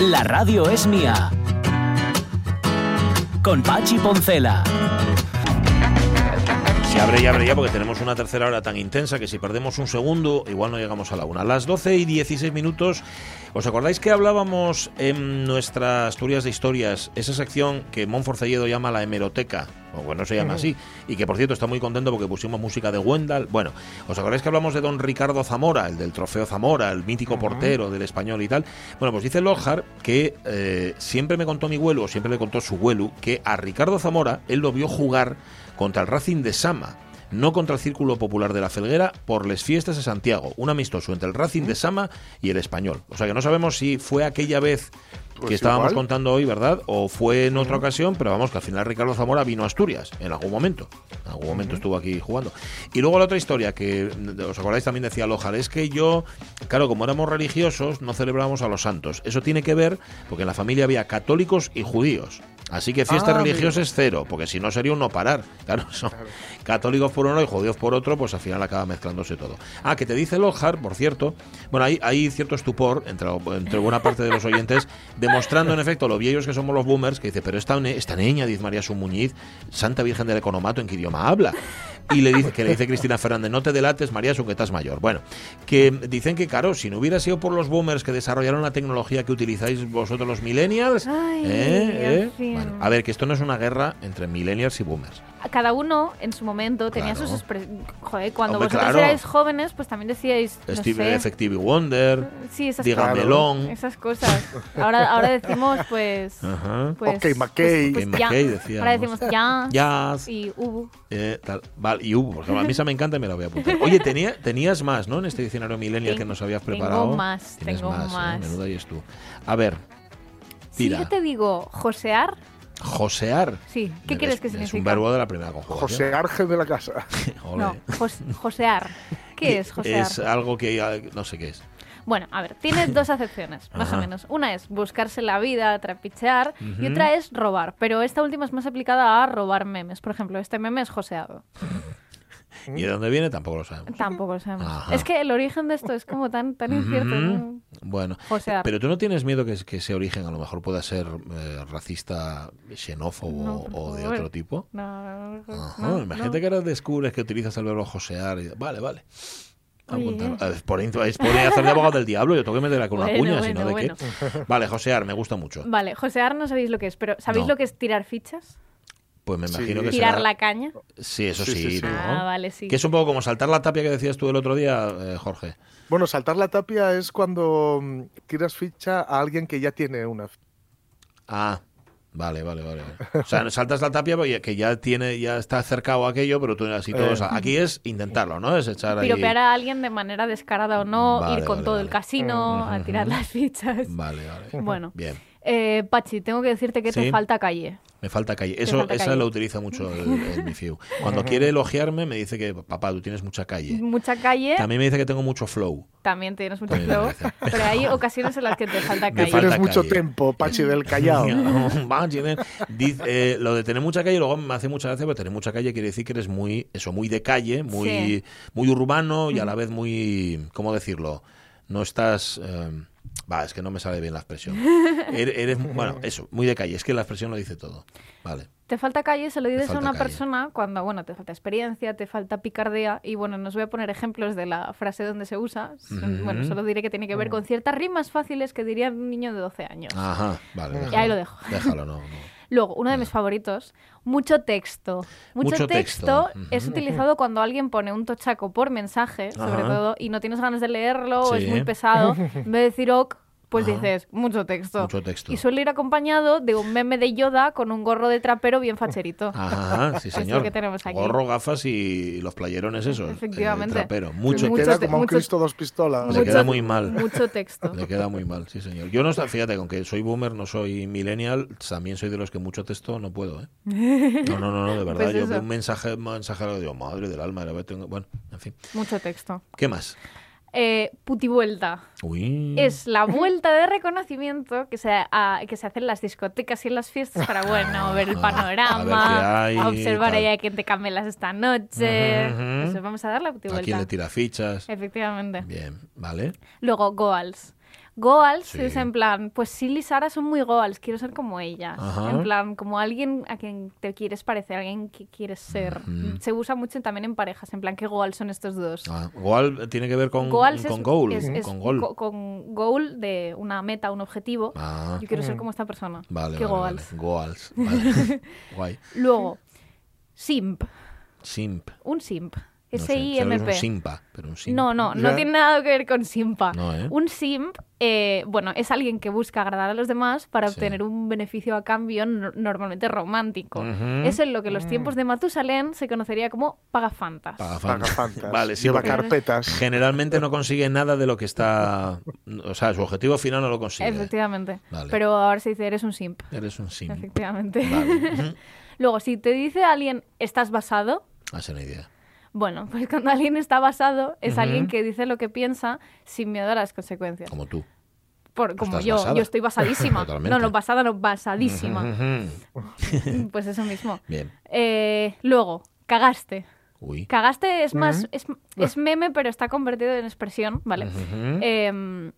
La radio es mía. Con Pachi Poncela. Se abre y abre ya porque tenemos una tercera hora tan intensa que si perdemos un segundo igual no llegamos a la una. A las 12 y 16 minutos, ¿os acordáis que hablábamos en nuestra Asturias de Historias, esa sección que Monforcelledo llama la hemeroteca? O bueno, se llama así. Y que por cierto está muy contento porque pusimos música de Wendell. Bueno, ¿os acordáis que hablamos de don Ricardo Zamora, el del trofeo Zamora, el mítico portero del español y tal? Bueno, pues dice Lojar que eh, siempre me contó mi vuelo, o siempre le contó su vuelo, que a Ricardo Zamora él lo vio jugar contra el Racing de Sama, no contra el Círculo Popular de la Felguera, por les fiestas de Santiago, un amistoso entre el Racing de Sama y el Español. O sea que no sabemos si fue aquella vez que Pues estábamos igual. contando hoy, ¿verdad? O fue en otra ocasión, pero vamos, que al final Ricardo Zamora vino a Asturias en algún momento. En algún momento estuvo aquí jugando. Y luego la otra historia que, ¿os acordáis? También decía Lojar, es que yo, claro, como éramos religiosos, no celebrábamos a los santos. Eso tiene que ver porque en la familia había católicos y judíos. Así que fiestas Ah, religiosas cero, porque si no sería un no parar. Claro, son católicos por uno y judíos por otro, pues al final acaba mezclándose todo. Ah, que te dice Lojar, por cierto, bueno, hay, hay cierto estupor entre, entre buena parte de los oyentes, demostrando en efecto lo viejos que somos los boomers, que dice, pero esta, esta niña, dice María Sumuñiz, Santa Virgen del Economato, ¿en qué idioma habla? Y le dice, que le dice Cristina Fernández, no te delates, María, su que estás mayor. Bueno, que dicen que, claro, si no hubiera sido por los boomers que desarrollaron la tecnología que utilizáis vosotros los millennials, Ay, ¿eh? ¿eh? Bueno, a ver, que esto no es una guerra entre millennials y boomers. Cada uno en su momento tenía Claro. sus Joder, cuando Hombre, vosotros claro. erais jóvenes, pues también decíais. No Steve, sé, Effective Wonder, Sí, esas cosas. Esas cosas. Ahora, ahora decimos, pues. Ajá. pues Ok, McKay. pues, Ok, pues, ya. McKay decíamos. Ahora decimos ya. Jazz, Y hubo. eh, tal, vale, y hubo, porque a mí esa me encanta y me la voy a apuntar. Oye, tenía, tenías más, ¿no? En este diccionario millennial que Tengo- nos habías tengo preparado. más, Tienes tengo ¿eh? más. Menuda y es tú. A ver, Si yo te digo josear, Josear. sí. ¿Qué Es- quieres que Es significa? un verbo de la primera conjugación. José Ángel de la Casa. No, jos- josear. ¿Qué es josear? Es algo que ya- no sé qué es. Bueno, a ver, tiene dos acepciones, más Ajá. o menos. Una es buscarse la vida, trapichear, y otra es robar. Pero esta última es más aplicada a robar memes. Por ejemplo, este meme es joseado. ¿Y de dónde viene? Tampoco lo sabemos. Tampoco lo sabemos. Ajá. Es que el origen de esto es como tan, tan incierto. Bueno, pero tú no tienes miedo que, que ese origen a lo mejor pueda ser eh, racista, xenófobo No, o de otro tipo. No, no, imagínate no. que ahora descubres que utilizas el verbo josear. y- Vale, vale. Es por, es por hacer de abogado del diablo, yo tengo que meterla con una Bueno, cuña, si bueno, no, ¿de bueno. qué? Vale, josear, me gusta mucho. Vale, josear no sabéis lo que es, pero ¿sabéis No. lo que es tirar fichas? Pues me Sí. imagino que ¿Tirar será- la caña? Sí, eso sí, Sí, sí, sí. ¿no? Ah, vale, sí. Que es un poco como saltar la tapia que decías tú el otro día, eh, Jorge. Bueno, saltar la tapia es cuando mm, tiras ficha a alguien que ya tiene una. Ah, vale, vale, vale. O sea, saltas la tapia porque que ya tiene, ya está acercado a aquello, pero tú así todo. Eh. o sea, aquí es intentarlo, ¿no? Es echar ahí. Piropear a alguien de manera descarada o no, Vale, ir con vale, todo el casino, a tirar las fichas. Vale, vale. Bueno, Bien. Eh, Pachi, tengo que decirte que Sí. te falta calle. Me falta calle. Eso, falta esa calle. lo utiliza mucho el, el mi fiu. Cuando quiere elogiarme, me dice que, papá, tú tienes mucha calle. Mucha calle, También me dice que tengo mucho flow. también tienes mucho También me flow, pero hay ocasiones en las que te falta Me calle. falta Tienes mucho calle. tiempo, Pachi del Callao. Dice, eh, lo de tener mucha calle, luego me hace mucha gracia, pero tener mucha calle quiere decir que eres muy, eso, muy de calle, muy, Sí. muy urbano y a la vez muy, ¿cómo decirlo? No estás, eh, va, es que no me sale bien la expresión. Eres, eres- bueno, eso, muy de calle, es que la expresión lo dice todo. Vale. Te falta calle, se lo dices a una calle. persona cuando, bueno, te falta experiencia, te falta picardía, y bueno, nos voy a poner ejemplos de la frase donde se usa. Bueno, solo diré que tiene que ver con ciertas rimas fáciles que diría un niño de 12 años. Ajá, vale. Y déjalo. ahí lo dejo. Déjalo, no, no. Luego, uno de mis favoritos, mucho texto. Mucho, Mucho texto, texto, es utilizado cuando alguien pone un tochaco por mensaje, sobre Ajá. todo, y no tienes ganas de leerlo o es muy pesado. En vez de decir ok, pues Ajá. dices mucho texto. Mucho texto. Y suele ir acompañado de un meme de Yoda con un gorro de trapero bien facherito. Ajá, sí señor. que tenemos aquí. Gorro, gafas y los playerones esos. Efectivamente. eh, trapero. Mucho, me Mucho queda como un mucho- Cristo dos pistolas. Le Mucho- queda muy mal. Mucho texto. Le queda muy mal, sí señor. Yo no, fíjate, aunque soy boomer, no soy millennial, también soy de los que mucho texto no puedo, ¿eh? No, no, no, no, de verdad. Pues yo veo un mensaje, un mensaje digo, madre del alma, ahora tengo- bueno, en fin. Mucho texto. ¿Qué más? Eh, putivuelta. Uy. Es la vuelta de reconocimiento que se, a- que se hace en las discotecas y en las fiestas para, bueno, ver el Ah, panorama, a ver qué hay a y observar ahí a quién te camelas esta noche. Eso, vamos a dar la ¿A quién putivuelta. le tira fichas? Efectivamente. Bien, ¿vale? Luego, goals. Goals Sí. es en plan, pues Silly y Sara son muy goals, quiero ser como ellas. Ajá. En plan, como alguien a quien te quieres parecer, alguien que quieres ser. Se usa mucho también en parejas, en plan, ¿qué goals son estos dos? Ah, goal tiene que ver con, Goals con es, goal, es- es con gol. go- con goal de una meta, un objetivo. Ah, Yo quiero ser como esta persona. vale, ¿Qué vale, goals? vale. Goals, vale. Guay. Luego, simp. Simp. Un simp. No sé, S-I-M-P. un simpa, pero un simp. No, no, no tiene nada que ver con simpa. No, ¿eh? Un simp, eh, bueno, es alguien que busca agradar a los demás para Sí. obtener un beneficio a cambio no- normalmente romántico. Ujú. Es en lo que en los Mm. tiempos de Matusalén se conocería como pagafantas. Pagafantas. Pagafantas. Vale, sí, Lleva carpetas. generalmente no consigue nada de lo que está... O sea, su objetivo final no lo consigue. Efectivamente. Vale. Pero ahora se dice eres un simp. Eres un simp. Efectivamente. Vale. Luego, si te dice alguien estás basado, Hace una idea. Bueno, pues cuando alguien está basado es alguien que dice lo que piensa sin miedo a las consecuencias. Como tú. Por, como yo, basada. yo estoy basadísima. No, no, basada, no, basadísima. Ujú. Pues eso mismo. Bien. Eh, luego, cagaste. Uy. Cagaste es más, es, es meme, pero está convertido en expresión, ¿vale? Em,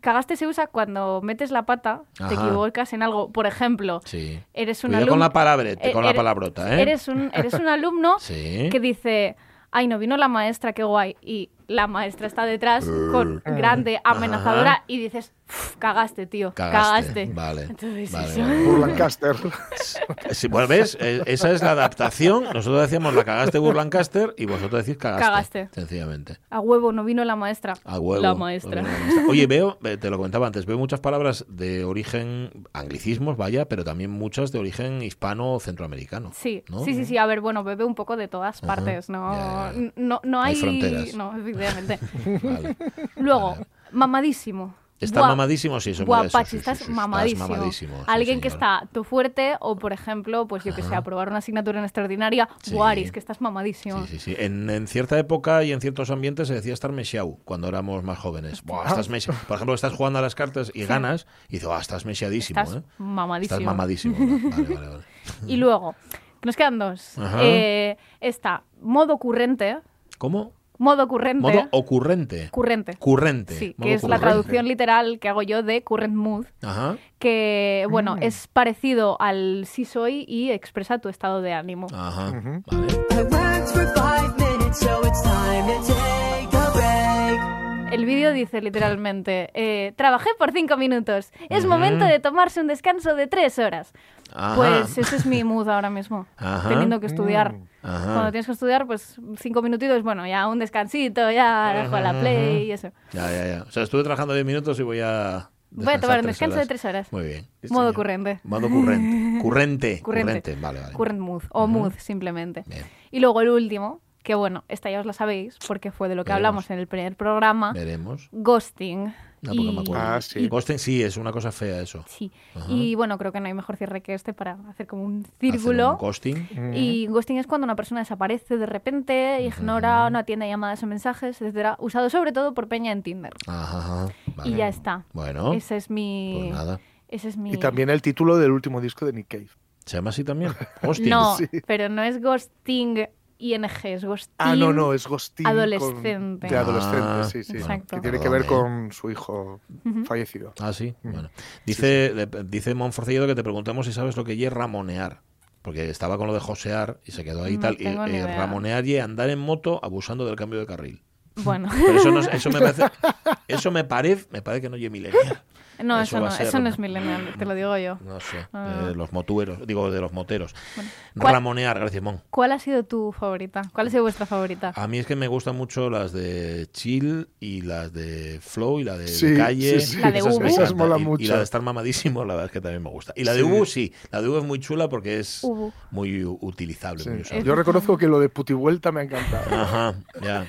cagaste se usa cuando metes la pata, te equivocas en algo. Por ejemplo, Sí. eres un Cuidado alumno. con la palabrete, eh, con la palabrota, ¿eh? Eres un, eres un alumno Sí. que dice, ay, no vino la maestra, qué guay. Y la maestra está detrás con grande, amenazadora, y dices, "Uf, cagaste, tío, Cagaste. cagaste. Vale. Entonces, vale, eso. vale, vale. Burlancaster. Sí, bueno, ¿ves? Eh, Esa es la adaptación. Nosotros decíamos la cagaste Burlancaster y vosotros decís cagaste. Cagaste. Sencillamente. A huevo, no vino la maestra. A huevo. La maestra. La maestra. Oye, veo, eh, te lo comentaba antes, veo muchas palabras de origen anglicismos, vaya, pero también muchas de origen hispano centroamericano. Sí, ¿no? sí, sí, sí. A ver, bueno, bebe un poco de todas partes, ¿no? No, no hay hay... fronteras. No, efectivamente. Vale. Luego, Vale. mamadísimo. ¿Estás Buah, mamadísimo? Sí, eso sí, sí, estás sí, sí, mamadísimo. mamadísimo, sí, Alguien que está tu fuerte o, por ejemplo, pues yo que sé, aprobar una asignatura en extraordinaria. Guaris, que estás mamadísimo. Sí, sí, sí. En, en cierta época y en ciertos ambientes se decía estar mesiau cuando éramos más jóvenes. Buah, estás Por ejemplo, estás jugando a las cartas y ganas y dices, ah, estás mesiadísimo, Estás ¿eh? mamadísimo. Estás mamadísimo. Vale, vale, vale. Y luego, nos quedan dos. Eh, está modo currente. ¿Cómo? Modo currente. Modo ocurrente. Currente. Currente. Sí, Modo que es la traducción literal que hago yo de current mood, Ajá. que, bueno, Mm. es parecido al sí soy y expresa tu estado de ánimo. Ajá. Vale. El vídeo dice literalmente, eh, trabajé por cinco minutos, es Ujú. momento de tomarse un descanso de tres horas. Ajá. Pues ese es mi mood ahora mismo, Ajá. teniendo que estudiar. Mm. Ajá. Cuando tienes que estudiar, pues cinco minutitos, bueno, ya un descansito, ya dejo la play y eso. Ya, ya, ya. O sea, estuve trabajando 10 minutos y voy a. Voy a tomar un descanso de tres horas. Muy bien. Modo señor. currente. Modo currente. Currente. Currente. Vale, vale. Current mood, o mood simplemente. Bien. Y luego el último, que bueno, esta ya os la sabéis, porque fue de lo que Veremos. hablamos en el primer programa, Veremos. ghosting. No, porque y, me acuerdo. Ah, sí. Ghosting sí, es una cosa fea eso. sí. Ajá. Y bueno, creo que no hay mejor cierre que este para hacer como un Hacer círculo. un ghosting. Y ghosting es cuando una persona desaparece de repente, ignora, no atiende llamadas o mensajes, etcétera, usado sobre todo por Peña en Tinder. Ajá, ajá. Vale. Y ya está. Bueno, Ese es mi. pues nada. Ese es mi. Y también el título del último disco de Nick Cave. ¿Se llama así también? Ghosting. No, Sí. pero no es ghosting ING, es ghosting. Ah, no, no, es Ghosting. con- Adolescente. De adolescente, Ah, sí, sí. Exacto. Que tiene que ver eh. con su hijo fallecido. Ah, sí. Bueno. Dice, le- dice Monforcillo que te preguntemos si sabes lo que es ramonear. Porque estaba con lo de josear y se quedó ahí y No tal. Y, eh, ramonear y andar en moto abusando del cambio de carril. Bueno, Pero eso, no, es- eso me parece. Eso me parece, me parece que no es millennial. No, Eso no, ser, eso no es millennial, te lo digo yo. No sé, Ah. de los motueros, digo de los moteros. ¿Cuál- Ramonear, gracias, Mon. ¿Cuál ha sido tu favorita? ¿Cuál ha sido vuestra favorita? A mí es que me gustan mucho las de chill y las de flow y la de Sí, calle. sí, sí. La de Esas Ubu. me Esas encantan. molan Y- Y, mucho. la de estar mamadísimo, la verdad es que también me gusta. Y la de. Ubu, sí. La de Ubu es muy chula porque es Ubu. muy utilizable. Sí. muy usable. Yo reconozco que lo de putivuelta me ha encantado. Ajá, ya.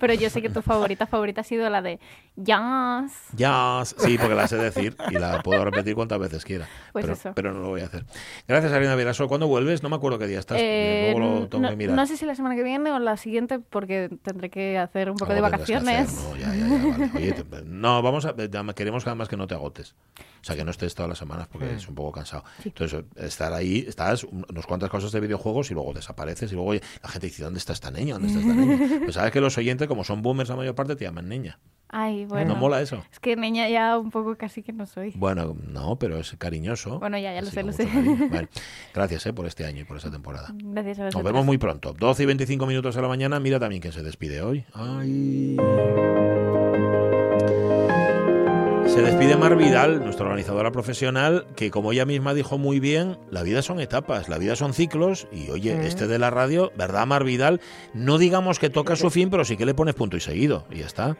Pero yo sé que tu favorita favorita ha sido la de Jazz. Ya, sí, porque la sé decir y la puedo repetir cuantas veces quiera. Pues pero, eso. pero no lo voy a hacer. Gracias, Arina Viraso. ¿Cuándo vuelves? No me acuerdo qué día estás. Eh, Luego lo tengo no, que mirar. no sé si la semana que viene o la siguiente, porque tendré que hacer un poco de Algo tendrás que vacaciones. ¿no? Ya, ya, ya, vale. Oye, te- no, vamos a, ya queremos además que no te agotes. O sea, que no estés todas las semanas porque es un poco cansado. Entonces, estar ahí, estás un- unos cuantas cosas de videojuegos y luego desapareces y luego oye, la gente dice, ¿dónde está esta niña? ¿Dónde está esta niña? Pues sabes que los oyentes, como son boomers la mayor parte, te llaman niña. Ay, bueno. ¿No mola eso? Es que niña ya un poco casi que no soy. Bueno, no, pero es cariñoso. Bueno, ya, ya lo sé, lo sé. Vale. Gracias eh, por este año y por esta temporada. Gracias a Nos vosotros. vemos muy pronto. 12 y 25 minutos de la mañana. Mira también quién se despide hoy. Ay. Se despide Mar Vidal, nuestra organizadora profesional, que como ella misma dijo muy bien, la vida son etapas, la vida son ciclos. Y oye, este de la radio, ¿verdad, Mar Vidal? No digamos que toca su fin, pero sí que le pones punto y seguido. Y ya está.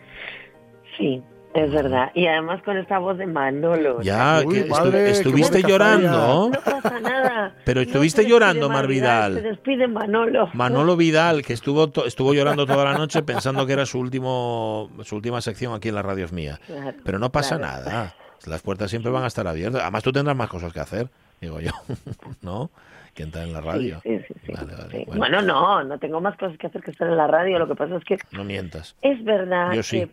Sí, es verdad. Y además con esta voz de Manolo. Ya, Uy, que madre, estu- qué estuviste llorando. No pasa nada. Pero estuviste llorando, Mar Vidal. Se despide Manolo. Manolo Vidal, que estuvo estuvo llorando toda la noche pensando que era su último su última sección aquí en la radio es mía. Claro, Pero no pasa claro. nada. Las puertas siempre van a estar abiertas. Además tú tendrás más cosas que hacer, digo yo, ¿no? Que entrar en la radio. Sí, sí, sí, Vale, vale, sí. bueno. Bueno. no, no tengo más cosas que hacer que estar en la radio. Lo que pasa es que No mientas. es verdad Yo sí. que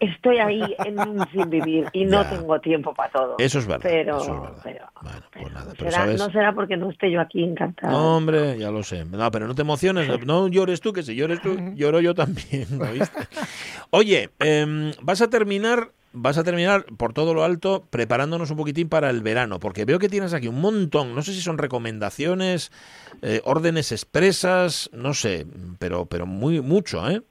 estoy ahí en un sin vivir y no Ya. tengo tiempo para todo. Eso es verdad. Pero, eso es verdad. pero, bueno, pues nada. Pero será- no será porque no esté yo aquí encantada. No, hombre, ya lo sé. No, pero no te emociones. No llores tú, que si llores tú, lloro yo también. Oye, em, vas a terminar. Vas a terminar por todo lo alto preparándonos un poquitín para el verano, porque veo que tienes aquí un montón, no sé si son recomendaciones, eh, órdenes expresas, no sé, pero pero muy mucho, ¿eh?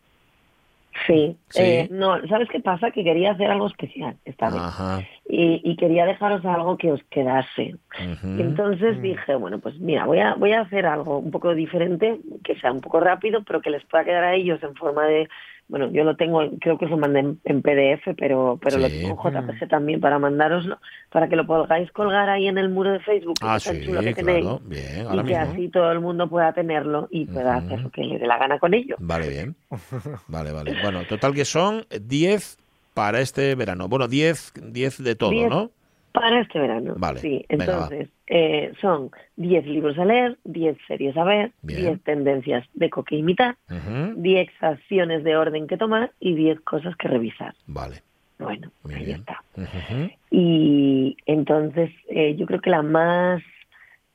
Sí, Sí. eh, no, ¿sabes qué pasa? Que quería hacer algo especial esta vez. Ajá. Y, y quería dejaros algo que os quedase. Y entonces dije, bueno, pues mira, voy a, voy a hacer algo un poco diferente, que sea un poco rápido, pero que les pueda quedar a ellos en forma de, bueno, yo lo tengo, creo que os lo mandé en, en PDF, pero, pero lo tengo en JPG también para mandároslo, para que lo podáis colgar ahí en el muro de Facebook, que Ah, es tan sí, chulo que tenéis, claro, bien, y que así todo el mundo pueda tenerlo y pueda hacer lo que le dé la gana con ello. Vale, bien. Vale, vale. Bueno, total que son 10 para este verano. Bueno, 10, 10 de todo, 10 ¿no? Para este verano. Vale, Sí, venga, entonces eh, son 10 libros a leer, 10 series a ver, Bien. 10 tendencias de co que imitar, Ujú, 10 acciones de orden que tomar y 10 cosas que revisar. Vale, Bueno, muy ahí bien. está. Y entonces eh, yo creo que la más...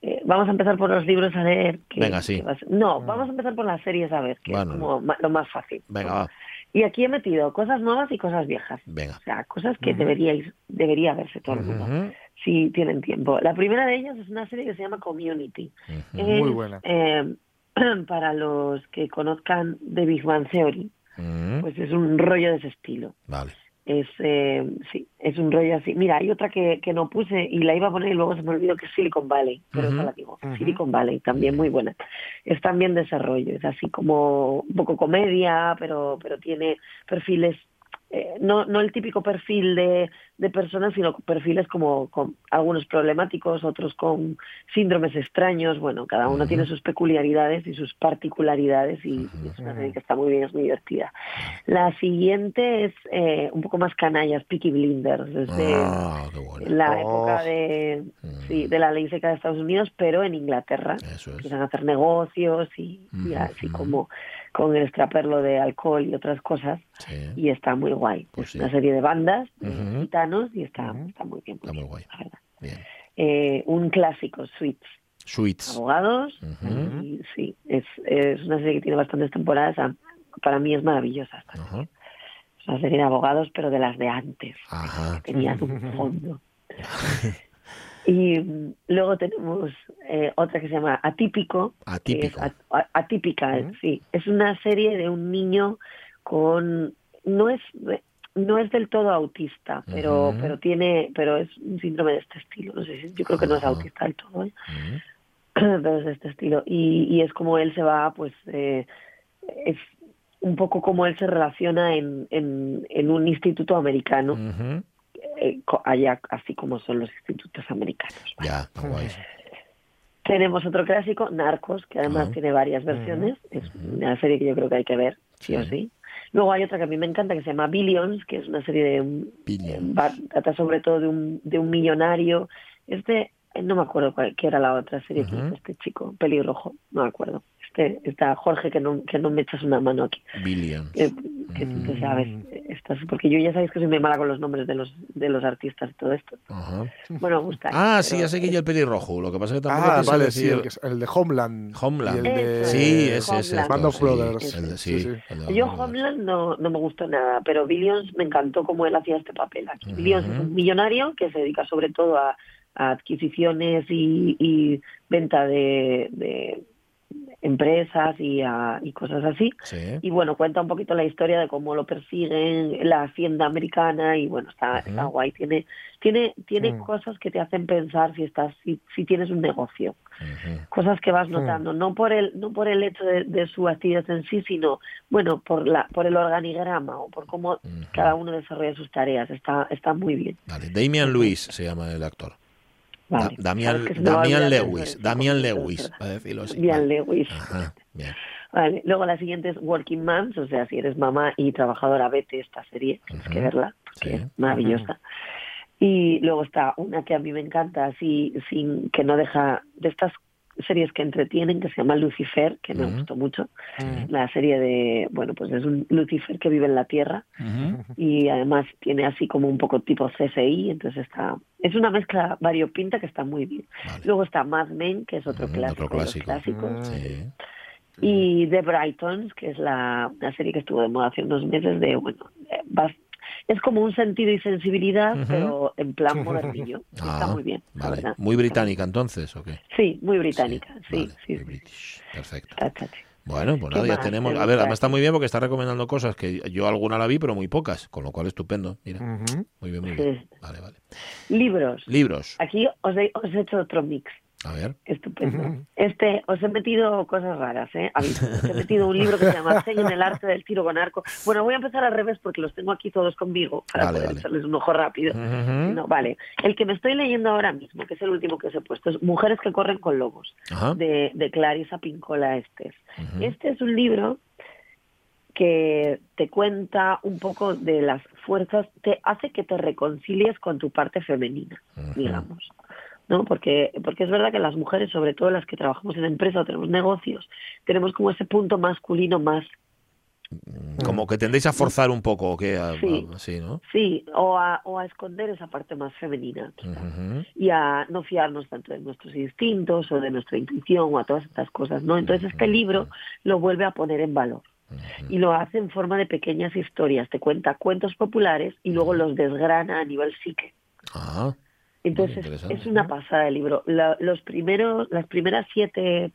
eh, vamos a empezar por los libros a leer. que- Venga, sí. que ser- No, vamos a empezar por las series a ver, que Bueno. es como lo más fácil. Venga, va. Y aquí he metido cosas nuevas y cosas viejas. Venga. O sea, cosas que deberíais, debería verse todo el mundo si tienen tiempo. La primera de ellas es una serie que se llama Community. Es, Muy buena. eh, para los que conozcan The Big Bang Theory, pues es un rollo de ese estilo. Vale. Es, eh, sí, es un rollo así. Mira, hay otra que, que no puse y la iba a poner y luego se me olvidó que es Silicon Valley, pero Ujú. esa la digo. Silicon Valley, también muy buena. Es también desarrollo, es así como un poco comedia, pero, pero tiene perfiles, eh, no, no el típico perfil de, de personas, sino perfiles como con algunos problemáticos, otros con síndromes extraños. Bueno, cada uno Ujú. tiene sus peculiaridades y sus particularidades y, y es una serie que está muy bien, es muy divertida. La siguiente es eh, un poco más canallas, Peaky Blinders, es de Ah, bueno. la Oh. época de, sí, de la ley seca de Estados Unidos, pero en Inglaterra. Eso es. Empiezan a hacer negocios y, y así como con el extraperlo de alcohol y otras cosas. Sí, Y está muy guay. Pues es sí. una serie de bandas, y está, muy bien. Está muy guay. la verdad. bien. Eh, un clásico, Suits, Sweets. abogados. Y sí, es, es una serie que tiene bastantes temporadas. a- Para mí es maravillosa. esta serie. Es una serie de abogados, pero de las de antes. Ajá. tenían un fondo. Y mm, luego tenemos eh, otra que se llama Atípico. es atípica, sí. Es una serie de un niño con... No es... no es del todo autista, pero pero tiene pero es un síndrome de este estilo. No sé si yo creo que no es autista del todo, ¿eh? Pero es de este estilo. Y, y es como él se va pues eh, es un poco como él se relaciona en, en, en un instituto americano eh, allá así como son los institutos americanos. Ya, qué guay. tenemos otro clásico Narcos que además tiene varias versiones. Es una serie que yo creo que hay que ver sí, o Sí. Luego hay otra que a mí me encanta que se llama Billions que es una serie de un, Billions. trata sobre todo de un, de un millonario este eh, no me acuerdo cuál qué era la otra serie que Ujú. hizo este chico pelirrojo no me acuerdo este está Jorge que no que no me echas una mano aquí Billions. que, que tú te sabes estas porque yo ya sabéis que soy muy mala con los nombres de los de los artistas y todo esto Ajá. bueno gusta Ah, sí, ya sé que yo el pelirrojo. Lo que pasa es que tampoco Ah, vale, sí, el, que es- el de Homeland. Homeland. El de Sí, ese, ese. Homeland. Band of sí, Brothers. el de- Sí, sí, sí. el de Yo. Homeland no, no me gustó nada, pero Billions me encantó cómo él hacía este papel. Aquí Ujú. Billions es un millonario que se dedica sobre todo a, a adquisiciones y, y venta de, de empresas y, a- y cosas así. Sí. Y bueno, cuenta un poquito la historia de cómo lo persiguen, la hacienda americana y bueno, está, está guay. Tiene, tiene, tiene Mm. cosas que te hacen pensar si estás, si, si tienes un negocio cosas que vas notando, no por el no por el hecho de, de su actividad en sí, sino bueno por la por el organigrama o por cómo cada uno desarrolla sus tareas. Está está muy bien. Vale. Damian Lewis se llama el actor. Vale. Da- Damian, Damian Lewis. Damian Lewis, para decirlo así. Damian Vale. Lewis. Ajá, bien. Vale. Luego la siguiente es Working Moms, o sea, si eres mamá y trabajadora, vete esta serie, tienes que verla, Sí. que es maravillosa. Y luego está una que a mí me encanta, así, sin que no deja, de estas series que entretienen, que se llama Lucifer, que me gustó mucho. La serie de, bueno, pues es un Lucifer que vive en la Tierra y además tiene así como un poco tipo CSI, entonces está, es una mezcla variopinta que está muy bien. Vale. Luego está Mad Men, que es otro Ujú, clásico, otro de los clásico. clásicos. Mm. Sí. Y The Brightons, que es la, serie que estuvo de moda hace unos meses de, bueno, eh, es como un sentido y sensibilidad, pero en plan modernillo. Está Ah, muy bien, Vale. Muy británica entonces, ¿o qué? Sí, muy británica, sí, vale, sí. muy. British. Perfecto. Está. Bueno, pues ¿Qué nada, ya tenemos. te A ver, además está muy bien porque está recomendando cosas que yo alguna la vi, pero muy pocas, con lo cual estupendo. Mira, muy bien, muy bien. Sí. Vale, vale. Libros. Libros. Aquí os he hecho otro mix. A ver. Estupendo. Este, os he metido cosas raras, ¿eh? Os he metido un libro que se llama Sello en el arte del tiro con arco. Bueno, voy a empezar al revés porque los tengo aquí todos conmigo para Vale, poder vale. echarles un ojo rápido. No, vale. El que me estoy leyendo ahora mismo, que es el último que os he puesto, es Mujeres que corren con lobos, de, de Clarisa Pincola Estes. Este es un libro que te cuenta un poco de las fuerzas, te hace que te reconcilies con tu parte femenina, digamos. ¿No? Porque, porque es verdad que las mujeres, sobre todo las que trabajamos en empresa o tenemos negocios, tenemos como ese punto masculino más, Como que tendéis a forzar un poco, ¿o qué? A- Sí. a- sí, ¿no? sí, o a, o a esconder esa parte más femenina. y a no fiarnos tanto de nuestros instintos o de nuestra intuición o a todas estas cosas, ¿no? Entonces este libro lo vuelve a poner en valor y lo hace en forma de pequeñas historias, te cuenta cuentos populares y luego los desgrana a nivel psique. Ah, Entonces es una pasada el libro. La- los primeros, las primeras siete,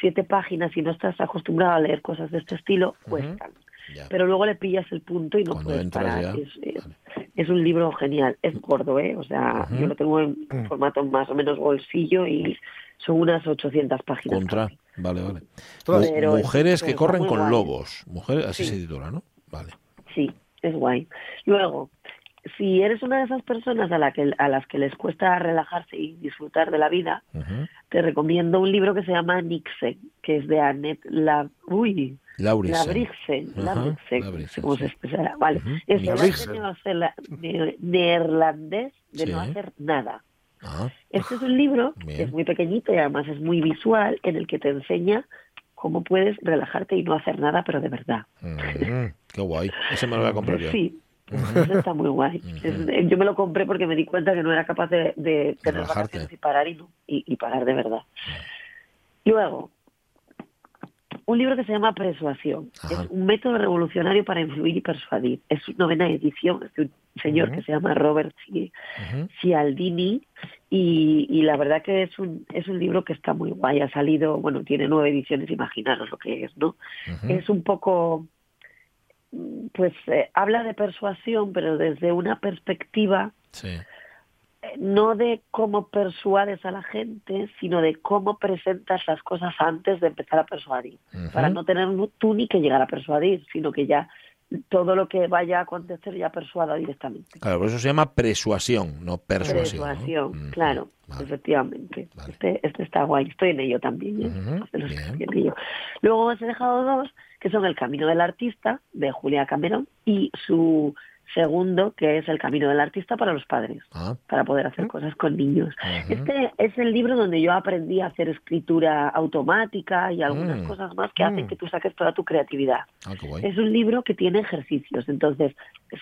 siete páginas, si no estás acostumbrado a leer cosas de este estilo, cuestan. ya. Pero luego le pillas el punto y no Cuando puedes parar. ya, Es, es- es un libro genial. Es gordo, ¿eh? O sea, yo lo tengo en formato más o menos bolsillo y son unas 800 páginas. Contra. casi. Vale, vale. Pero mujeres que corren con guay. lobos. Mujeres, así Sí. se titula, ¿no? Vale. Sí, es guay. Luego, si eres una de esas personas a, la que, a las que les cuesta relajarse y disfrutar de la vida, te recomiendo un libro que se llama Nixon, que es de Annette La... Uy. Labrixen, sé Labrixen, cómo sí. se expresará. Vale, es el arte neerlandés de no hacer nada. Ah, Este es un libro que es muy pequeñito y además es muy visual, en el que te enseña cómo puedes relajarte y no hacer nada, pero de verdad. ujú. Qué guay. Ese me lo voy a comprar yo. Sí, eso está muy guay. Es- yo me lo compré porque me di cuenta que no era capaz de, de tener vacaciones y parar y, no- y, y parar de verdad. Luego, un libro que se llama Persuasión. Ajá. Es un método revolucionario para influir y persuadir. Es su novena edición. Es de un señor que se llama Robert. Cialdini y, y la verdad que es un, es un libro que está muy guay. Ha salido, bueno, tiene nueve ediciones, imaginaros lo que es, ¿no? Es un poco pues eh, habla de persuasión, pero desde una perspectiva Sí. eh, no de cómo persuades a la gente, sino de cómo presentas las cosas antes de empezar a persuadir, para no tener tú ni que llegar a persuadir, sino que ya todo lo que vaya a acontecer ya persuada directamente. Claro, por eso se llama persuasión, no persuasión. Persuasión, Ujú. claro, Vale. efectivamente. Vale. Este, este está guay, estoy en ello también. ¿eh? Estoy en ello. Luego os he dejado dos, que son El Camino del Artista, de Julia Cameron, y su segundo, que es El Camino del Artista para los padres, Ah, para poder hacer cosas con niños. Este es el libro donde yo aprendí a hacer escritura automática y algunas Mm. cosas más que hacen Mm. que tú saques toda tu creatividad. Ah. Es un libro que tiene ejercicios, entonces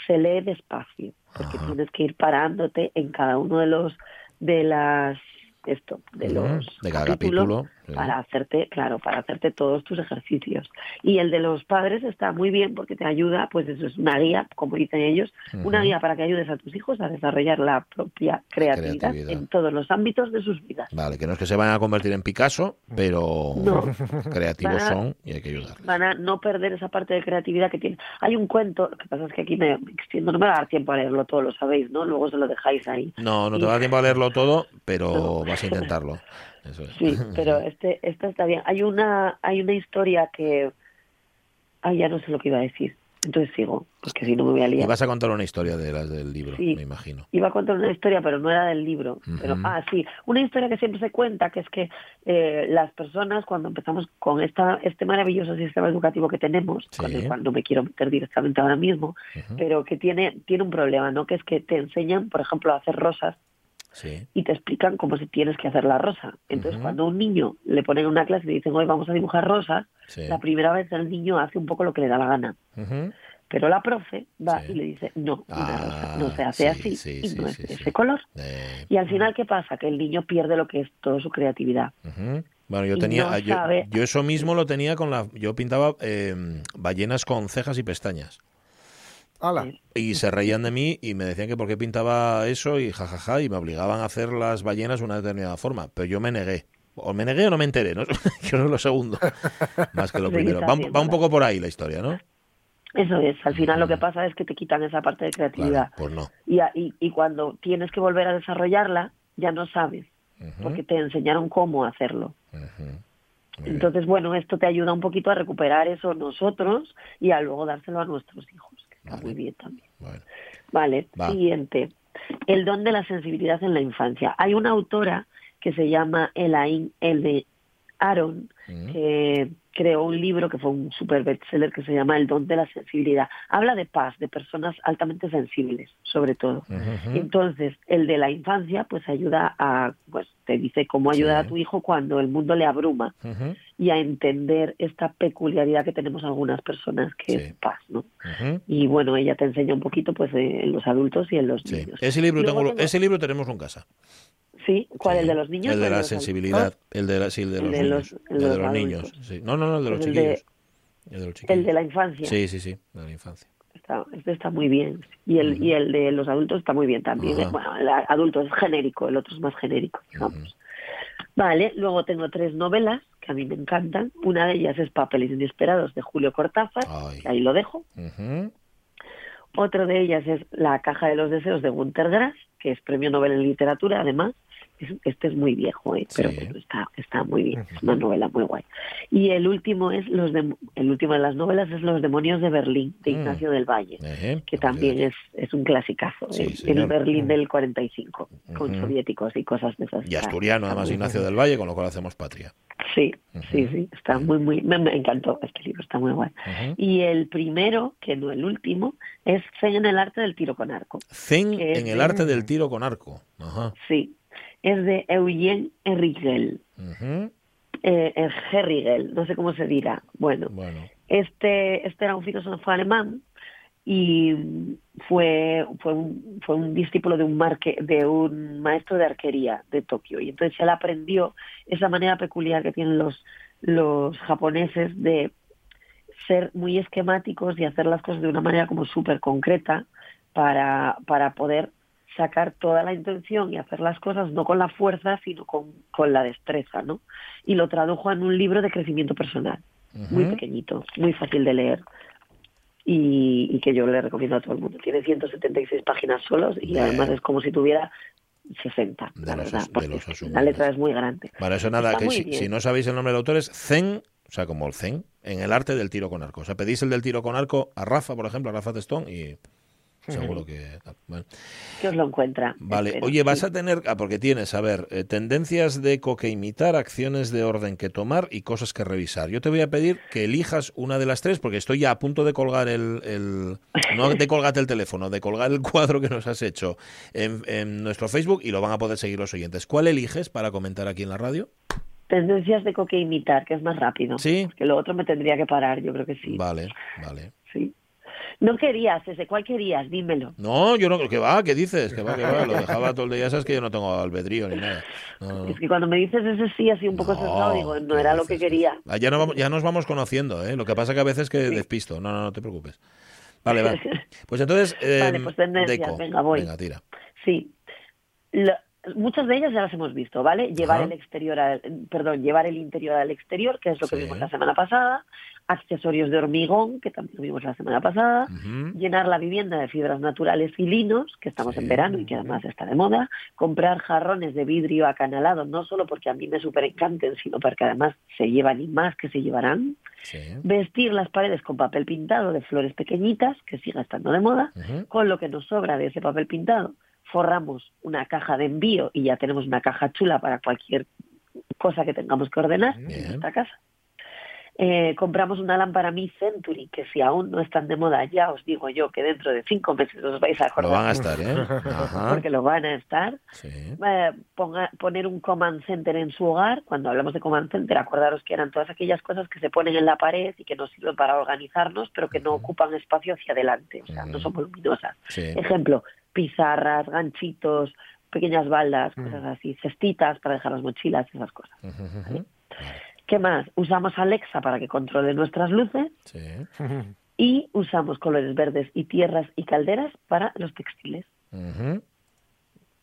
se lee despacio, porque tienes que ir parándote en cada uno de los de las esto, de los de cada capítulo, sí. para hacerte, claro, para hacerte todos tus ejercicios. Y el de los padres está muy bien porque te ayuda, pues eso es una guía, como dicen ellos, una guía para que ayudes a tus hijos a desarrollar la propia creatividad, Creatividad. en todos los ámbitos de sus vidas. Vale, que no es que se vayan a convertir en Picasso, pero No. creativos Van a- son y hay que ayudarles. van a no perder esa parte de creatividad que tiene. Hay un cuento, lo que pasa es que aquí me, me extiendo, no me va a dar tiempo a leerlo todo, lo sabéis, ¿no? Luego se lo dejáis ahí. No, no te va a dar tiempo a leerlo todo, pero No. vas a intentarlo. Eso es. Sí, pero este, esta está bien. Hay una, hay una historia que, ay, ya no sé lo que iba a decir. Entonces sigo, porque si no me voy a Y liar. vas a contar una historia de las del libro, Sí. me imagino. Iba a contar una historia, pero no era del libro. Pero, ah, sí, una historia que siempre se cuenta, que es que eh, las personas, cuando empezamos con esta, este maravilloso sistema educativo que tenemos, Sí. con el cual no me quiero meter directamente ahora mismo, pero que tiene, tiene un problema, ¿no? Que es que te enseñan, por ejemplo, a hacer rosas Sí. y te explican cómo se tienes que hacer la rosa. Entonces, cuando a un niño le ponen una clase y le dicen, hoy vamos a dibujar rosas, Sí. la primera vez el niño hace un poco lo que le da la gana. Pero la profe va Sí. y le dice, no, una Ah, rosa no se hace sí, así sí, y no es de ese color. Eh, Y al final, ¿qué pasa? Que el niño pierde lo que es toda su creatividad. Bueno, yo Y tenía, no yo, sabe- yo eso mismo lo tenía con la, yo pintaba eh, ballenas con cejas y pestañas. Y se reían de mí y me decían que por qué pintaba eso y jajaja y me obligaban a hacer las ballenas de una determinada forma. Pero yo me negué. O me negué o no me enteré, ¿no? Que es lo segundo. Más que lo primero. Va, un- poco por ahí la historia, ¿no? Eso es, al final lo que pasa es que te quitan esa parte de creatividad. Claro, pues no. Y, y, y cuando tienes que volver a desarrollarla, ya no sabes, porque te enseñaron cómo hacerlo. Entonces, bueno, esto te ayuda un poquito a recuperar eso nosotros y a luego dárselo a nuestros hijos, está Vale. muy bien también. Bueno. Vale, Va. siguiente. El don de la sensibilidad en la infancia. Hay una autora que se llama Elaine El de Aaron, Ujú. que creó un libro que fue un super bestseller que se llama El don de la sensibilidad. Habla de paz, de personas altamente sensibles, sobre todo. Entonces, el de la infancia, pues ayuda a, pues te dice cómo ayudar Sí. a tu hijo cuando el mundo le abruma y a entender esta peculiaridad que tenemos algunas personas, que Sí. es paz, ¿no? Y bueno, ella te enseña un poquito, pues, eh, en los adultos y en los Sí. niños. Ese libro, tengo, tengo- ese libro tenemos en casa. Sí, ¿cuál? Sí. ¿El de los niños? El de la sensibilidad. El de, la, sí, el de El los de niños. los- el de los niños. sí. No, no, no, el de los de- chiquillos. El de los chiquillos. El de la infancia. Sí, sí, sí, de la infancia. Está, este está muy bien. Y el, y el de los adultos está muy bien también. Ajá. Bueno, el adulto es genérico, el otro es más genérico, digamos. Vale, luego tengo tres novelas que a mí me encantan. Una de ellas es Papeles Inesperados de Julio Cortázar, que ahí lo dejo. Otro de ellas es La Caja de los Deseos de Gunter Grass, que es premio Nobel en literatura, además. Es- Este es muy viejo, ¿eh? pero Sí. bueno, está, está muy bien. Es una novela muy guay. Y el último es los de, el último de las novelas es Los demonios de Berlín, de Mm. Ignacio del Valle, Ejé, que también es, es un clasicazo. Sí, ¿eh? el Berlín del 45, con soviéticos y cosas de esas. Y asturiano, está además, Ignacio del Valle, con lo cual hacemos patria. Sí, sí, sí, está muy, muy, me, me encantó este libro, está muy guay. Y el primero, que no el último, es Zen en el arte del tiro con arco. Zen en el arte del tiro con arco. Ajá. Sí, es de Eugene Herrigel, Ujú. eh, eh, Herrigel, no sé cómo se dirá. Bueno, Bueno. este, este era un filósofo alemán y fue, fue, un, fue un discípulo de un, marque, de un maestro de arquería de Tokio. Y entonces él aprendió esa manera peculiar que tienen los, los japoneses de ser muy esquemáticos y hacer las cosas de una manera como súper concreta para, para poder sacar toda la intención y hacer las cosas no con la fuerza, sino con, con la destreza, ¿no? Y lo tradujo en un libro de crecimiento personal muy Ujú. pequeñito, muy fácil de leer. y, y que yo le recomiendo a todo el mundo. Tiene 176 páginas solos y Bien. además es como si tuviera 60, De la los verdad, porque los la letra es muy grande. Bueno, eso nada, Está que muy si, si no sabéis el nombre del autor es Zen, o sea, como el Zen, en el arte del tiro con arco. O sea, pedís el del tiro con arco a Rafa, por ejemplo, a Rafa Testón, y seguro que... bueno. Que os lo encuentra. Vale, espero. oye, vas a tener, ah, porque tienes, a ver, eh, tendencias de eco que imitar, acciones de orden que tomar y cosas que revisar. Yo te voy a pedir que elijas una de las tres, porque estoy ya a punto de colgar el, el- no de colgarte el teléfono, de colgar el cuadro que nos has hecho en, en nuestro Facebook y lo van a poder seguir los oyentes. ¿Cuál eliges para comentar aquí en la radio? Tendencias de coque imitar, que es más rápido. Sí. Porque lo otro me tendría que parar, yo creo que sí. Vale, vale. No querías ese, ¿cuál querías? Dímelo. No, yo no, que va, ¿qué dices? Que va, que va, lo dejaba todo el día, sabes que yo no tengo albedrío ni nada. No. Es que cuando me dices ese sí, así un poco No, sesgado, digo, no ¿qué era lo que quería. Ah, ya, no vamos- ya nos vamos conociendo, ¿eh? Lo que pasa que a veces que despisto. No, no, no te preocupes. Vale, vale. Pues entonces, eh, Vale, pues Deco. venga, voy. Venga, tira. Sí. Lo- muchas de ellas ya las hemos visto, ¿vale? Llevar Ajá. el exterior al, perdón, llevar el interior al exterior, que es lo que Sí. vimos la semana pasada, accesorios de hormigón, que también vimos la semana pasada, llenar la vivienda de fibras naturales y linos, que estamos Sí. en verano y que además está de moda, comprar jarrones de vidrio acanalado, no solo porque a mí me súper encanten, sino porque además se llevan y más que se llevarán, Sí. vestir las paredes con papel pintado de flores pequeñitas, que siga estando de moda, con lo que nos sobra de ese papel pintado, forramos una caja de envío y ya tenemos una caja chula para cualquier cosa que tengamos que ordenar Bien. en nuestra casa. Eh, compramos una lámpara Mi Century, que si aún no están de moda, ya os digo yo que dentro de cinco meses os vais a Lo acordar, van a estar, ¿eh? Ajá. porque lo van a estar. Sí. Eh, ponga- poner un command center en su hogar. Cuando hablamos de command center, acordaros que eran todas aquellas cosas que se ponen en la pared y que nos sirven para organizarnos, pero que no ocupan espacio hacia adelante, o sea, no Ujú. son voluminosas. Sí. Ejemplo, pizarras, ganchitos, pequeñas baldas, cosas así, cestitas para dejar las mochilas, esas cosas. Ujú. ¿Qué más? Usamos Alexa para que controle nuestras luces Sí. y usamos colores verdes y tierras y calderas para los textiles. Ujú.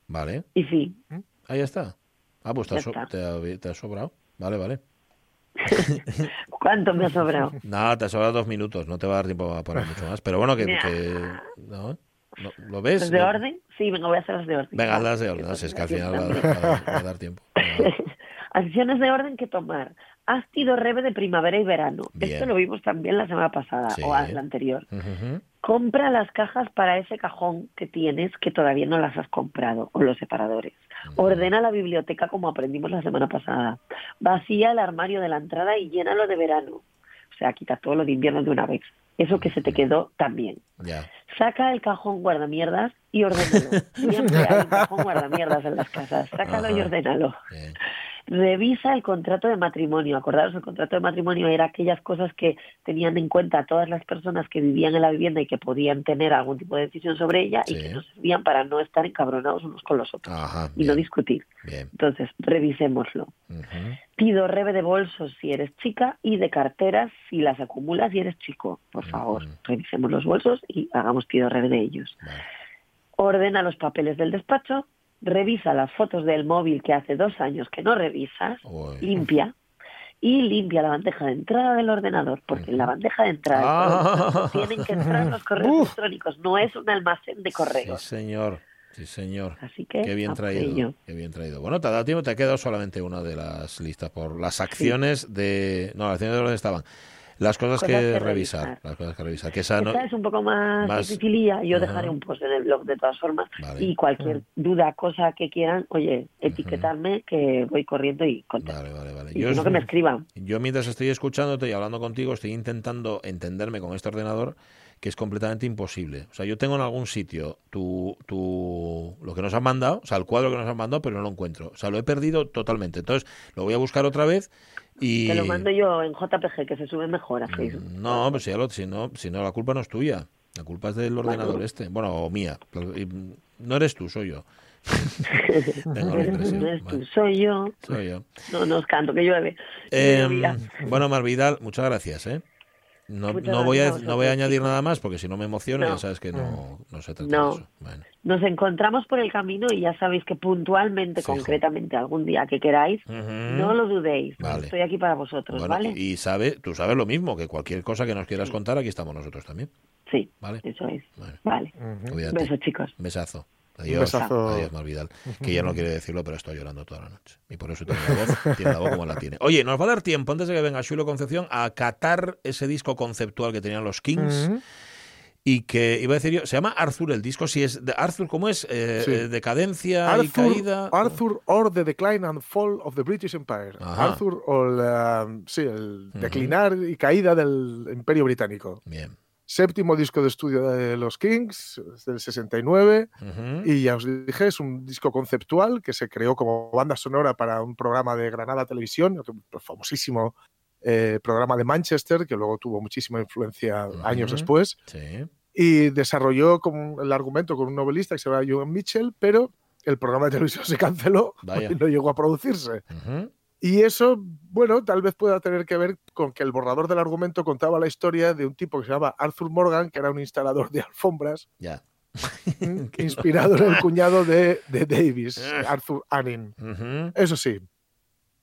Vale. Y fin, Ahí está. Ah, pues te Ya ha, so- está. te ha- te ha sobrado. Vale, vale. ¿cuánto me ha sobrado? Nada, te ha sobrado dos minutos. No te va a dar tiempo a poner mucho más. Pero bueno, que... ¿no? ¿Lo, lo ves? ¿Las de Lo- si Sí, venga, voy a hacer las de orden. Venga, las de orden. No, si es que al final va, a dar- va a dar- va a dar tiempo. Acciones de orden que tomar. Ácido rebe de primavera y verano. Bien. Esto lo vimos también la semana pasada Sí. o la anterior. Compra las cajas para ese cajón que tienes que todavía no las has comprado o los separadores. Ordena la biblioteca como aprendimos la semana pasada. Vacía el armario de la entrada y llénalo de verano. O sea, quita todo lo de invierno de una vez. Eso que se te quedó también. Saca el cajón guardamierdas y ordénalo. Siempre hay un cajón guardamierdas en las casas. Sácalo y ordénalo. Bien. Revisa el contrato de matrimonio. Acordaros, el contrato de matrimonio era aquellas cosas que tenían en cuenta todas las personas que vivían en la vivienda y que podían tener algún tipo de decisión sobre ella Sí. y que nos servían para no estar encabronados unos con los otros Ajá. y no discutir. Bien. Entonces, revisémoslo. Pido rebe de bolsos si eres chica y de carteras si las acumulas y eres chico. Por favor, revisemos los bolsos y hagamos pido rebe de ellos. Vale. Ordena los papeles del despacho, revisa las fotos del móvil que hace dos años que no revisas, Uy. limpia y limpia la bandeja de entrada del ordenador, porque en la bandeja de entrada Ah. tienen que entrar los correos electrónicos, no es un almacén de Sí, correos. señor. Sí, señor. Así que Qué bien traído. ello. Qué bien traído. Bueno, te ha dado tiempo, te ha quedado solamente una de las listas por las acciones de. No, las acciones de orden estaban. Las cosas, Cosas que, que revisar, revisar. Las cosas que revisar. Que esa no- es un poco más, más-. Yo dejaré un post en el blog de todas formas. Vale. Y cualquier duda, cosa que quieran, oye, etiquetarme que voy corriendo y contesto. Vale, vale, vale. Y Yo, que me escriban. yo mientras estoy escuchándote y hablando contigo, estoy intentando entenderme con este ordenador que es completamente imposible. O sea, yo tengo en algún sitio tu, tu, lo que nos han mandado, o sea, el cuadro que nos han mandado, pero no lo encuentro. O sea, lo he perdido totalmente. Entonces, lo voy a buscar otra vez y... Te lo mando yo en JPG, que se sube mejor a Facebook. No, pues si, ya lo- si no, si no, la culpa no es tuya. La culpa es del ordenador Bueno. este. Bueno, o mía. Mm, No eres tú, soy yo. Tengo la impresión. No eres tú, Vale, soy yo. soy yo. No, no os canto, que llueve. Eh, bueno, Mar Vidal, muchas gracias, ¿eh? No, Muchas no voy a, no voy a añadir nada más porque si no me emociono No. ya sabes que no, no se trata No. de eso. Bueno, Nos encontramos por el camino y ya sabéis que puntualmente, Fijo. concretamente, algún día que queráis, no lo dudéis. Vale. Estoy aquí para vosotros, Bueno, ¿vale? y sabe, tú sabes lo mismo, que cualquier cosa que nos quieras contar, aquí estamos nosotros también. Sí, ¿Vale? eso es. Bueno, Vale. Besos, chicos. Besazo. Un Adiós. besazo. Adiós, Malvidal. Que ya no quiere decirlo, pero estoy llorando toda la noche. Y por eso tiene la voz, tiene la voz como la tiene. Oye, nos va a dar tiempo, antes de que venga Chulo Concepción, a catar ese disco conceptual que tenían los Kings. Y que, iba a decir yo, se llama Arthur el disco. Si es de Arthur, ¿cómo es? Eh, Sí. eh, decadencia y Arthur, caída. Arthur or the Decline and Fall of the British Empire. Ajá. Arthur o la- sí, el declinar y caída del Imperio Británico. Bien. Séptimo disco de estudio de los Kings, es del 69. Ujú. Y ya os dije, es un disco conceptual que se creó como banda sonora para un programa de Granada Televisión, famosísimo eh, programa de Manchester, que luego tuvo muchísima influencia años después. Sí. Y desarrolló como el argumento con un novelista que se llama Joan Mitchell, pero el programa de televisión se canceló Vaya. y no llegó a producirse. Y eso, bueno, tal vez pueda tener que ver con que el borrador del argumento contaba la historia de un tipo que se llama Arthur Morgan, que era un instalador de alfombras, Ya. inspirado en el cuñado de, de Davis, Arthur Annin. Ujú. Eso sí,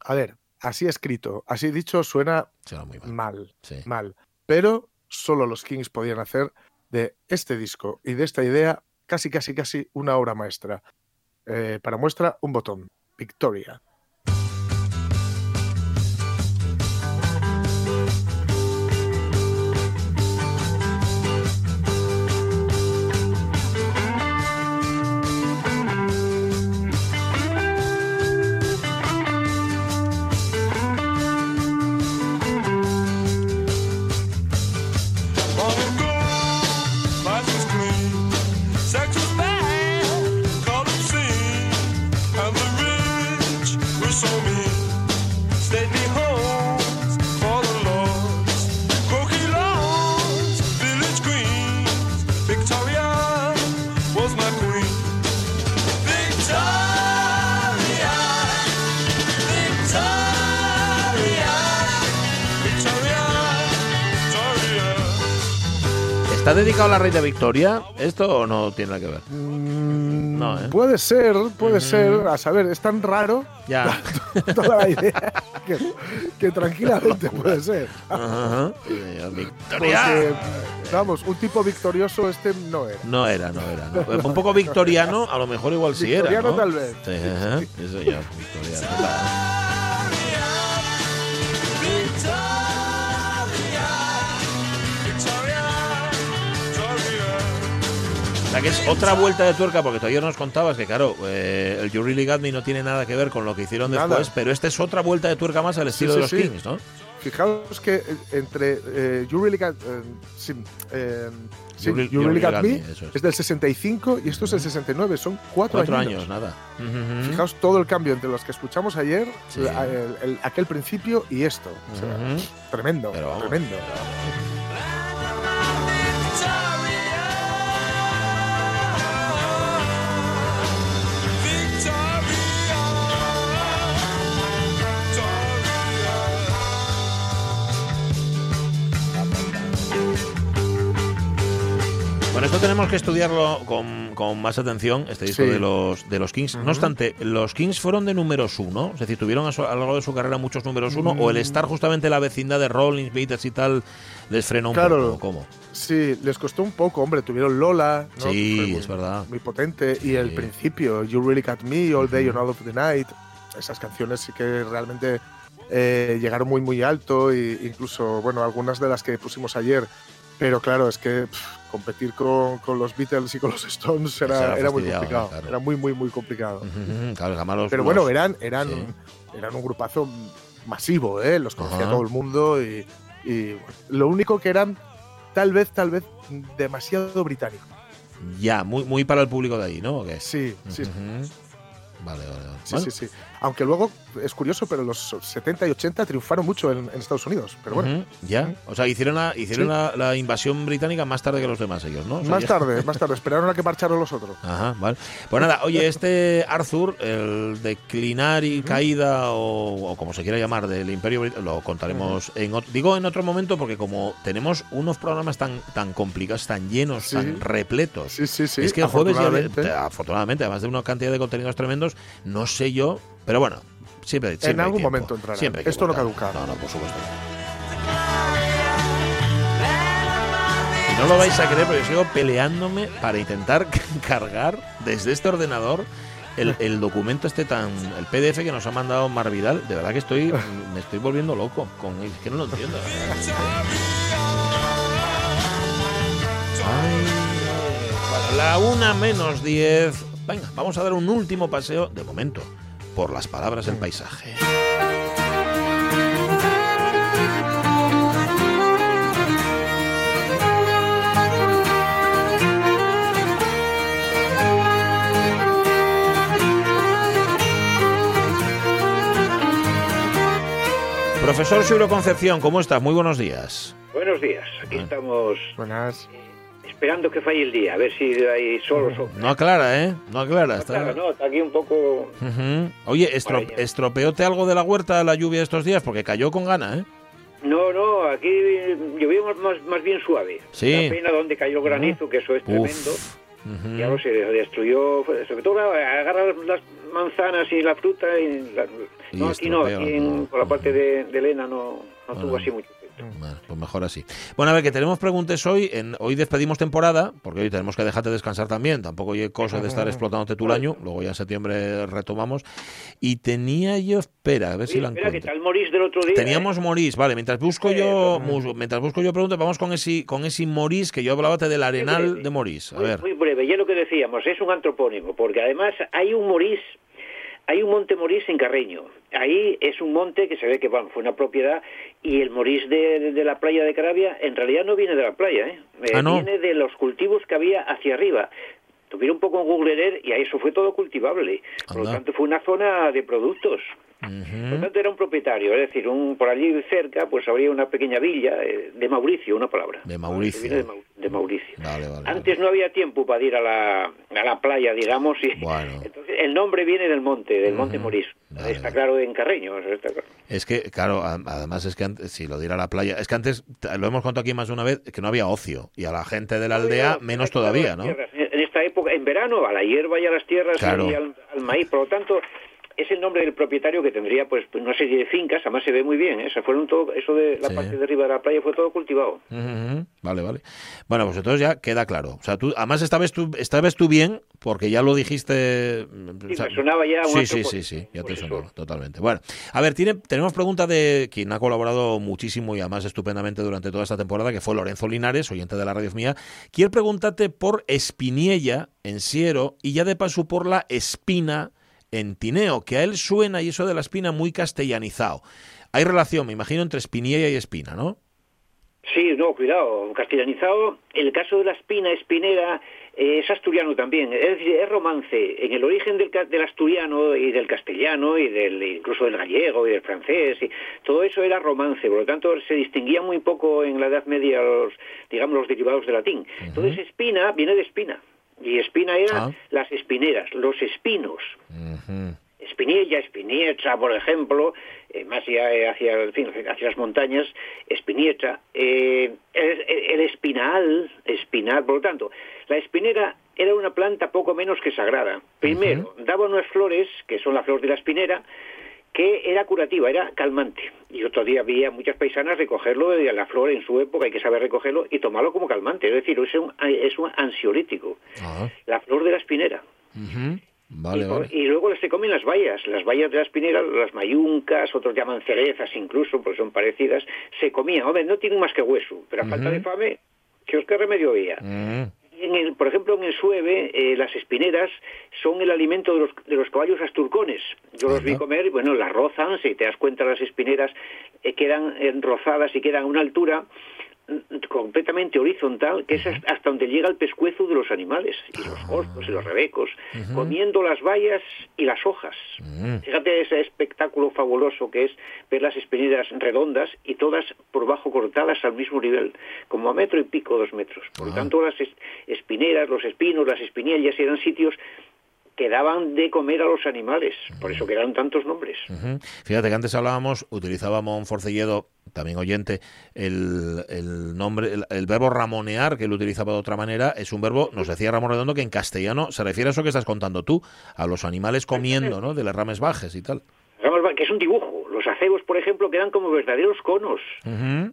a ver, así escrito, así dicho, suena muy mal. mal, Sí. mal. Pero solo los Kings podían hacer de este disco y de esta idea casi, casi, casi una obra maestra. Eh, para muestra, un botón. Victoria. Dedicado a la reina Victoria? ¿Esto no tiene nada que ver? Mm, No, ¿eh? Puede ser, puede ser. A saber, es tan raro Ya. toda la idea que, que tranquilamente puede ser. Ajá. Victoria. Porque, vamos, un tipo victorioso este no era. No era, no era. no. Un poco victoriano, a lo mejor igual sí era. Victoriano ¿no? tal vez. Sí, ajá. Sí, señor, victoriano. Sea, que es otra vuelta de tuerca, porque todavía nos contabas que, claro, eh, el You Really Got Me no tiene nada que ver con lo que hicieron Nada. después, pero esta es otra vuelta de tuerca más al Sí, estilo sí, de los sí. Kings, ¿no? Fijaos que eh, entre eh, You Really Got, eh, sí, sí, You You Really Got Me eso es. es del 65 y esto es del 69, son cuatro, Cuatro años. años, nada. Ujú. Fijaos todo el cambio entre los que escuchamos ayer, Sí. la- el- el- aquel principio y esto. O sea. Tremendo, Pero vamos, tremendo. Bueno, esto tenemos que estudiarlo con, con más atención, este disco Sí. de los de los Kings. No obstante, los Kings fueron de números uno, es decir, tuvieron a, su- a lo largo de su carrera muchos números uno, o el estar justamente en la vecindad de Rolling, Beatles y tal, les frenó un Claro. poco. ¿Cómo? Sí, les costó un poco, hombre, tuvieron Lola, ¿no? Sí, muy- es verdad. Muy potente, y el principio, You Really Got Me, All Day and All of the Night, esas canciones sí que realmente eh, llegaron muy, muy alto, e incluso, bueno, algunas de las que pusimos ayer, pero claro, es que pff, competir con, con los Beatles y con los Stones era, era muy complicado, claro. era muy, muy, muy complicado. Claro, los- Pero bueno, eran, eran, sí. eran un grupazo masivo, ¿eh? los conocía todo el mundo y, y lo único que eran tal vez, tal vez demasiado británico. Ya, muy, muy para el público de ahí, ¿no? Sí, sí. Vale, vale, vale. sí, Bueno, sí, sí. Aunque luego es curioso, pero los 70 y 80 triunfaron mucho en, en Estados Unidos. Pero bueno, Ya, o sea, hicieron, la, hicieron Sí. la, la invasión británica más tarde que los demás ellos, ¿no? O sea, más ya- tarde, más tarde, esperaron a que marcharon los otros. Ajá, vale. Pues nada, oye, este Arthur, el declinar y caída, o, o como se quiera llamar, del Imperio Brit- lo contaremos en otro, digo en otro momento porque como tenemos unos programas tan, tan complicados, tan llenos, Sí. tan repletos, Sí, sí, sí. es que el jueves ya, afortunadamente, además de una cantidad de contenidos tremendos, no sé yo, pero bueno, siempre, siempre En algún momento entrará. Siempre Esto no caduca. No, no, por supuesto. Y No lo vais a creer, pero yo sigo peleándome para intentar cargar desde este ordenador el, el documento este tan. el PDF que nos ha mandado Mar Vidal. De verdad que estoy. me estoy volviendo loco con él. Es que no lo entiendo. Ay. Bueno, la una menos 10. Venga, vamos a dar un último paseo, de momento, por las palabras del paisaje. Profesor Xuro Concepción, ¿cómo estás? Muy buenos días. Buenos días, aquí Bueno. estamos Buenas. Esperando que falle el día, a ver si hay sol o. No aclara, ¿eh? No aclara. Está... Claro, no, está aquí un poco... Oye, estro-. ¿estropeóte algo de la huerta la lluvia estos días? Porque cayó con gana, ¿eh? No, no, aquí llovió más, más, bien suave. Sí. La pena donde cayó el granizo, que eso es tremendo. Ujú. Ya lo se destruyó, sobre todo agarra las manzanas y la fruta y la- Y no, aquí no, aquí en- ¿no? por la parte de, de Elena no, no tuvo así mucho. Bueno, pues mejor así. Bueno, a ver, que tenemos preguntas hoy. En, hoy despedimos temporada, porque hoy tenemos que dejarte descansar también. Tampoco hay cosa de estar explotándote el año. Luego ya en septiembre retomamos. Y tenía yo, espera, a ver si la espera, que encuentro. tal Morís del otro día. Teníamos ¿eh? Morís, vale, mientras busco yo, mientras busco yo preguntas, vamos con ese, con ese Morís que yo hablaba del arenal de Morís. A Muy, ver. muy breve, ya lo que decíamos, es un antropónimo, porque además hay un Morís, hay un monte Morís en Carreño. Ahí es un monte que se ve que bueno, fue una propiedad y el Morís de, de- de la playa de Carabia en realidad no viene de la playa, ¿eh? Eh, Ah, ¿no? viene de los cultivos que había hacia arriba. Tuvieron un poco en Google Earth y ahí eso fue todo cultivable. Por lo tanto, fue una zona de productos. Por lo tanto, era un propietario, es decir, un por allí cerca, pues habría una pequeña villa eh, de Mauricio, una palabra. De Mauricio. De, Mau- de Mauricio. Vale, vale. Antes no había tiempo para ir a la, a la playa, digamos, y Bueno. entonces el nombre viene del monte, del monte Morís. Está claro en Carreño, eso está claro. Es que, claro, además es que antes, si lo diera a la playa, es que antes, lo hemos contado aquí más de una vez, que no había ocio. Y a la gente de la aldea, No, menos todavía, ¿no? tierras. En esta época, en verano, a la hierba y a las tierras Claro. y al, al maíz. Por lo tanto, es el nombre del propietario que tendría pues una serie de fincas, además se ve muy bien, ¿eh? Se fueron todo, eso de la Sí. parte de arriba de la playa fue todo cultivado. Vale, vale. Bueno, pues entonces ya queda claro. O sea, tú, además esta vez tú, esta vez tú bien, porque ya lo dijiste. Sí, o sea, me sonaba ya Sí, sí, sí, sí, ya te sonaba, totalmente. Bueno, a ver, tiene, tenemos pregunta de quien ha colaborado muchísimo y además estupendamente durante toda esta temporada, que fue Lorenzo Linares, oyente de la radio mía. Quiere preguntarte por Espiniella en Siero y ya de paso por la Espina en Tineo, que a él suena y eso de la espina muy castellanizado. Hay relación, me imagino, entre Espiniella y Espina, ¿no? Sí, no, cuidado, castellanizado. El caso de la espina espinera eh, es asturiano también, es decir, es romance. En el origen del, del asturiano y del castellano y del incluso del gallego y del francés, y todo eso era romance. Por lo tanto, se distinguía muy poco en la Edad Media los, digamos, los derivados del latín. Entonces, espina viene de espina. Y espina era Ah. las espineras, los espinos. Ujú. Espinilla, Espinietra, por ejemplo, eh, más ya eh, hacia, en fin, hacia las montañas, Espinietra, eh, el, el espinal, espinal, por lo tanto, la espinera era una planta poco menos que sagrada. Primero, daba unas flores, que son la flor de la espinera, que era curativa, era calmante. Y otro día había muchas paisanas recogerlo de la flor en su época, hay que saber recogerlo y tomarlo como calmante. Es decir, es un, es un ansiolítico. Ah, La flor de la espinera. Vale, y, por- vale. y luego se comen las bayas, las bayas de la espinera, las mayuncas, otros llaman cerezas incluso, porque son parecidas, se comían. Hombre, no tienen más que hueso, pero a falta de fame, ¿qué os qué remedio había? Mm. En el, por ejemplo, en el Sueve, eh, las espineras son el alimento de los, de los caballos asturcones. Yo los vi comer, y, bueno, las rozan, si te das cuenta, las espineras eh, quedan eh, rozadas y quedan a una altura completamente horizontal, que es hasta donde llega el pescuezo de los animales, y los cortos y los rebecos, comiendo las bayas y las hojas. Mm. Fíjate ese espectáculo fabuloso que es ver las espineras redondas y todas por bajo cortadas al mismo nivel, como a metro y pico, dos metros. Por lo Ah. tanto, las es- espineras, los espinos, las espinillas eran sitios que daban de comer a los animales, por eso que eran tantos nombres. Fíjate que antes hablábamos, utilizaba Monforcelledo, también oyente, el, el nombre, el, el verbo ramonear, que él utilizaba de otra manera, es un verbo, nos decía Ramón Redondo, que en castellano se refiere a eso que estás contando tú, a los animales comiendo, ¿no? De las rames bajes y tal. Que es un dibujo, por ejemplo, quedan como verdaderos conos,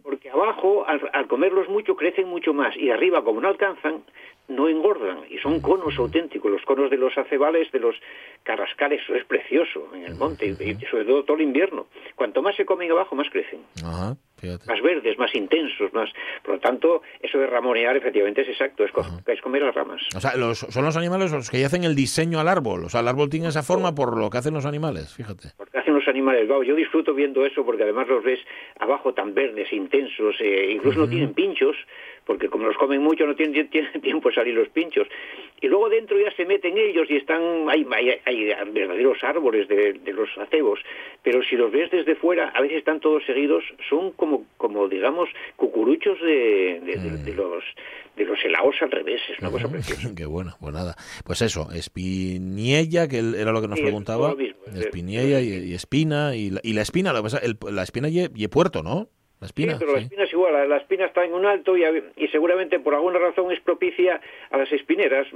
porque abajo, al, al comerlos mucho, crecen mucho más, y arriba, como no alcanzan, no engordan, y son conos auténticos, los conos de los acebales, de los carrascales, eso es precioso en el monte, y, y sobre todo todo el invierno. Cuanto más se comen abajo, más crecen fíjate. más verdes, más intensos, más. Por lo tanto, eso de ramonear efectivamente es exacto, es, co- es comer las ramas. O sea, los, son los animales los que hacen el diseño al árbol. O sea, el árbol tiene esa forma por lo que hacen los animales, fíjate. Porque hacen los animales, vamos, yo disfruto viendo eso porque además los ves abajo tan verdes, intensos, eh, incluso no tienen pinchos, porque como los comen mucho no tienen, tienen tiempo de salir los pinchos. Y luego dentro ya se meten ellos y están, hay, hay, hay verdaderos árboles de, de los acebos, pero si los ves desde fuera, a veces están todos seguidos, son como, como digamos, cucuruchos de, de- de los de los helados al revés, es una cosa preciosa. Qué bueno, pues nada. Pues eso, espiniella, que era lo que nos Sí, es preguntaba. es Espiniella y, y espina. Y la, y la espina, el- la espina y, y puerto, ¿no? La espina. sí, pero la espina es igual, la, la espina está en un alto y, y seguramente por alguna razón es propicia a las espineras.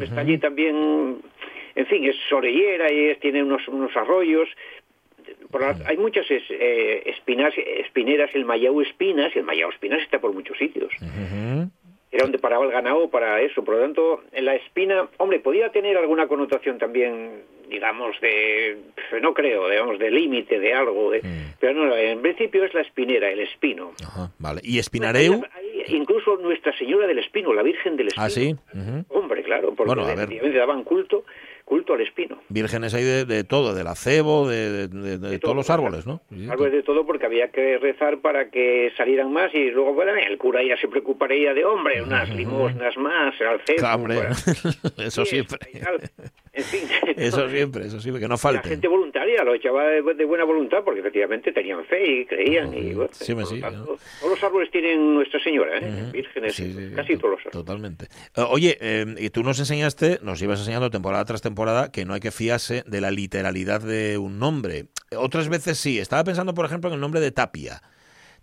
Está allí también, en fin, es orellera y es- tiene unos, unos arroyos. Por la- hay muchas es- eh, espinas, espineras, el Mayao Espinas, y el Mayao Espinas está por muchos sitios. Era donde paraba el ganado para eso. Por lo tanto, en la espina, hombre, podía tener alguna connotación también, digamos, de, no creo, digamos, de límite, de algo. de- Pero no, en principio es la espinera, el espino. Ajá, vale. ¿Y espinareu? Hay incluso Nuestra Señora del Espino, la Virgen del Espino. Ah, sí. Hombre, claro, porque Bueno, a ver. daban culto, culto al espino. Vírgenes hay de, de todo, del acebo, de, de- todos los árboles, ¿no? Árboles de todo porque había que rezar para que salieran más y luego, bueno, el cura ya se preocuparía de, hombre, unas limosnas más, al cebo. Claro, hombre, eso siempre. En fin, Eso siempre, eso siempre, que no la falte. gente voluntaria lo echaba de, de buena voluntad porque efectivamente tenían fe y creían. Y, bueno, Sí, sí, tanto, Todos los árboles tienen Nuestra Señora, ¿eh? vírgenes, Sí, casi to- todos los árboles. Totalmente. Eh, oye, eh, y tú nos enseñaste, nos ibas enseñando temporada tras temporada, que no hay que fiarse de la literalidad de un nombre. Otras veces sí. Estaba pensando, por ejemplo, en el nombre de Tapia.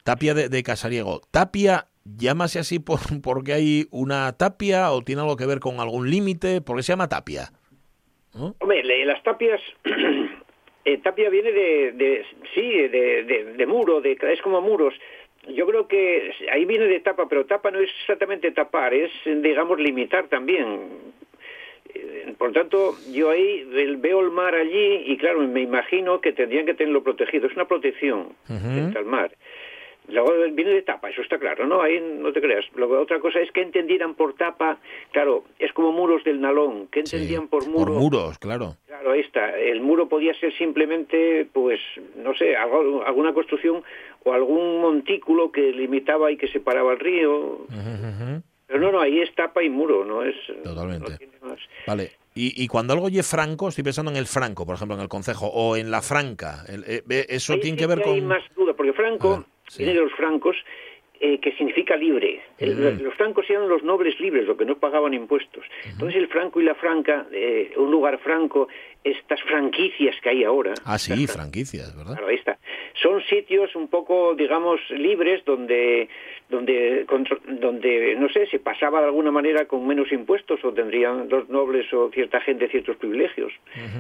Tapia de, de Casariego. Tapia, llámase así por, porque hay una tapia o tiene algo que ver con algún límite. ¿Por qué se llama Tapia? ¿No? Hombre, las tapias, eh, tapia viene de, de sí, de, de, de muro, de, es como muros. Yo creo que ahí viene de tapa, pero tapa no es exactamente tapar, es, digamos, limitar también. Eh, Por tanto, yo ahí veo el mar allí y claro, me imagino que tendrían que tenerlo protegido. Es una protección frente al mar. Luego viene de tapa, eso está claro, ¿no? Ahí no te creas. Luego otra cosa es que entendieran por tapa, claro, es como muros del nalón. ¿Qué Sí, entendían por muro? Por muros, claro. Claro, ahí está. El muro podía ser simplemente, pues, no sé, algo- alguna construcción o algún montículo que limitaba y que separaba el río. Pero no, no, ahí es tapa y muro, no es. Totalmente. no tiene más. Vale. Y, y cuando algo oye franco, estoy pensando en el franco, por ejemplo, en el concejo, o en la franca. El- eh, eh, eso Ahí tiene sí que ver Hay con... más duda, porque Franco sí. viene de los francos, eh, que significa libre. El- Ujú. Los francos eran los nobles libres, los que no pagaban impuestos. Entonces el franco y la franca, eh, un lugar franco, estas franquicias que hay ahora. Ah, sí, franquicias, ¿verdad? Claro, ahí está. Son sitios un poco, digamos, libres donde, donde, donde, no sé, se pasaba de alguna manera con menos impuestos o tendrían los nobles o cierta gente ciertos privilegios.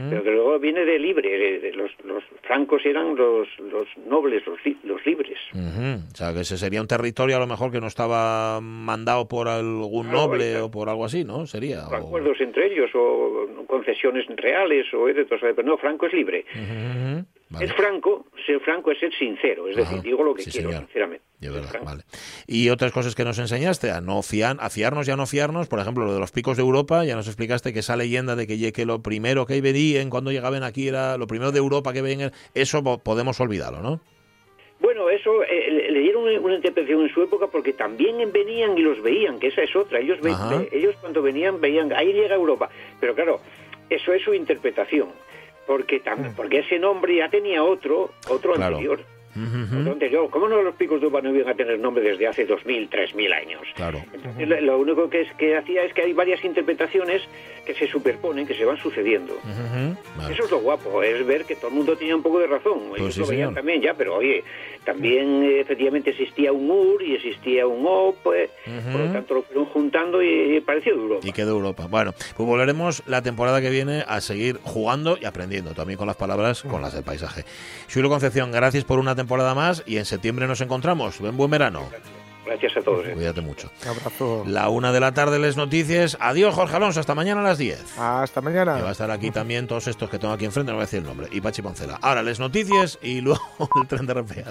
Pero que luego viene de libre. de- de los, los francos eran los, los nobles, los, li- los libres. O sea, que ese sería un territorio a lo mejor que no estaba mandado por algún Claro, noble o por algo así, ¿no? Sería. O- acuerdos entre ellos o concesiones reales o de todo eso. Pero no, Franco es libre. Vale. Es franco, ser franco es ser sincero, es decir, digo lo que sí, quiero, señor. sinceramente. Verdad, vale. Y otras cosas que nos enseñaste, a no fiar, a fiarnos y a no fiarnos, por ejemplo, lo de los picos de Europa, ya nos explicaste que esa leyenda de que, que lo primero que venían cuando llegaban aquí era lo primero de Europa que venían, eso po- podemos olvidarlo, ¿no? Bueno, eso eh, le- dieron una interpretación en su época porque también venían y los veían, que esa es otra. Ellos, ve- ellos cuando venían veían, ahí llega Europa. Pero claro, eso es su interpretación, porque tam- porque ese nombre ya tenía otro, otro Claro. anterior. Ujú. Entonces, yo, ¿cómo no los picos de uva no iban a tener nombre desde hace 2.000, 3.000 años? Claro. Entonces, lo- lo único que, es, que hacía es que hay varias interpretaciones que se superponen, que se van sucediendo. Ujú. Vale. Eso es lo guapo, es ver que todo el mundo tenía un poco de razón. Ellos Pues sí, lo veían también ya, pero oye, también eh, efectivamente existía un UR y existía un O, pues, por lo tanto lo fueron juntando y, y pareció duro. Y quedó Europa. Bueno, pues volveremos la temporada que viene a seguir jugando y aprendiendo también con las palabras, con las del paisaje. Xulo Concepción, gracias por una temporada más y en septiembre nos encontramos. Buen buen verano. Gracias a todos. eh. Cuídate mucho. Un abrazo. La una de la tarde, les noticias. Adiós, Jorge Alonso. Hasta mañana a las 10. Hasta Y mañana. va a estar aquí también todos estos que tengo aquí enfrente, no voy a decir el nombre. Y Pachi Poncela. Ahora, les noticias y luego el tren de RPA.